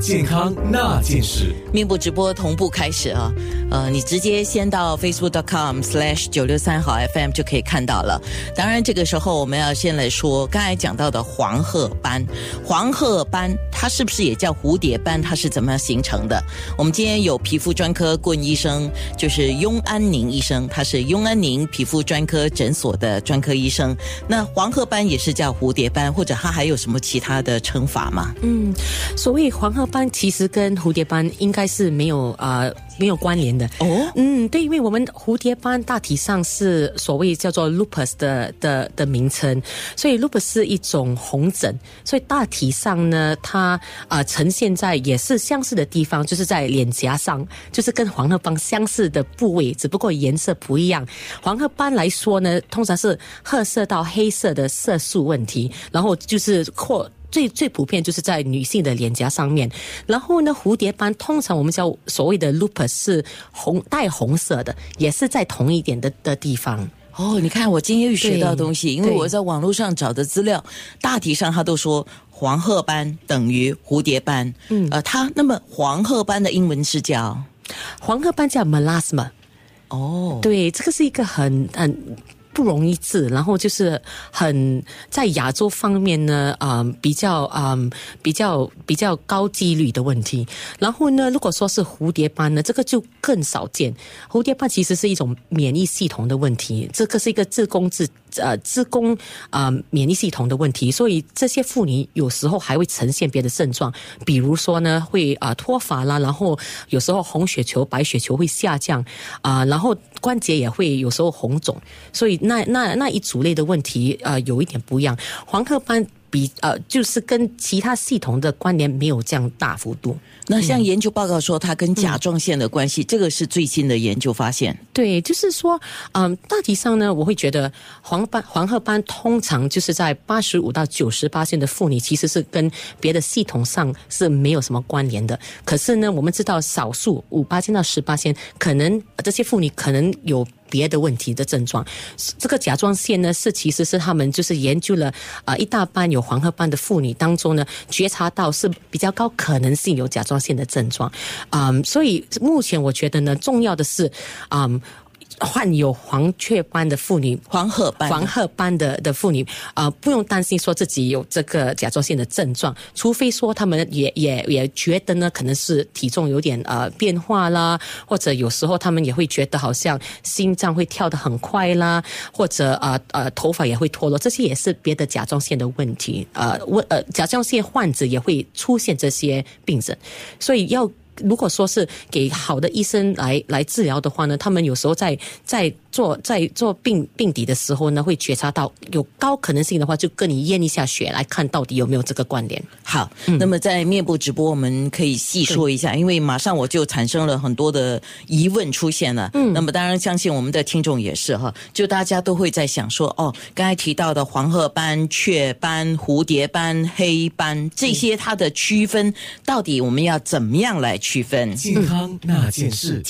健康那件事。面部直播同步开始啊，呃，你直接先到 facebook.com/slash 九六三好 FM 就可以看到了。当然，这个时候我们要先来说刚才讲到的黄褐斑。黄褐斑它是不是也叫蝴蝶斑？它是怎么样形成的？我们今天有皮肤专科顾问医生，就是雍安宁医生，他是雍安宁皮肤专科诊所的专科医生。那黄褐斑也是叫蝴蝶斑，或者它还有什么其他的称法吗？嗯，所谓黄褐斑其实跟蝴蝶斑应该是没有啊、没有关联的。哦，嗯，对，因为我们蝴蝶斑大体上是所谓叫做 lupus 的的的名称，所以 lupus 是一种红疹，所以大体上呢，它啊、呃呈现在也是相似的地方，就是在脸颊上，就是跟黄褐斑相似的部位，只不过颜色不一样。黄褐斑来说呢，通常是褐色到黑色的色素问题，然后就是或最最普遍就是在女性的脸颊上面，然后呢，蝴蝶斑通常我们叫所谓的 lupus 是红带红色的，也是在同一点的的地方。哦，你看我今天又学到东西，因为我在网络上找的资料，大体上他都说黄褐斑等于蝴蝶斑。嗯，呃，它那么黄褐斑的英文是叫黄褐斑叫 melasma，哦，对，这个是一个很很。不容易治，然后就是很在亚洲方面呢，啊、比较啊、比较比较高几率的问题。然后呢，如果说是蝴蝶斑呢，这个就更少见。蝴蝶斑其实是一种免疫系统的问题，这个是一个自宫自呃自宫啊、免疫系统的问题，所以这些妇女有时候还会呈现别的症状，比如说呢会啊、脱发啦，然后有时候红血球、白血球会下降啊、然后关节也会有时候红肿，所以那那那一组类的问题呃有一点不一样。黄褐斑比呃就是跟其他系统的关联没有这样大幅度。那像研究报告说它跟甲状腺的关系，这个是最新的研究发现。对，就是说，嗯，大体上呢，我会觉得黄斑黄褐斑通常就是在八十五到九十八线的妇女，其实是跟别的系统上是没有什么关联的。可是呢，我们知道少数五八线到十八线，可能呃这些妇女可能有。别的问题的症状，这个甲状腺呢是其实是他们就是研究了啊、一大半有黄褐斑的妇女当中呢，觉察到是比较高可能性有甲状腺的症状，嗯，所以目前我觉得呢，重要的是，嗯。患有黄雀斑的妇女，黄褐斑黄褐斑的的妇女啊、不用担心说自己有这个甲状腺的症状，除非说他们也也也觉得呢，可能是体重有点呃变化啦，或者有时候他们也会觉得好像心脏会跳得很快啦，或者呃呃头发也会脱落，这些也是别的甲状腺的问题，呃问呃甲状腺患者也会出现这些病症，所以要。如果说是给好的医生来来治疗的话呢，他们有时候在在做在做病病底的时候呢，会觉察到有高可能性的话，就跟你验一下血来看到底有没有这个关联。好，那么在面部直播，我们可以细说一下，因为马上我就产生了很多的疑问出现了。嗯，那么当然相信我们的听众也是哈，就大家都会在想说，哦，刚才提到的黄褐斑、雀斑、蝴蝶斑、黑斑这些它的区分，到底我们要怎么样来区分？健康那件事。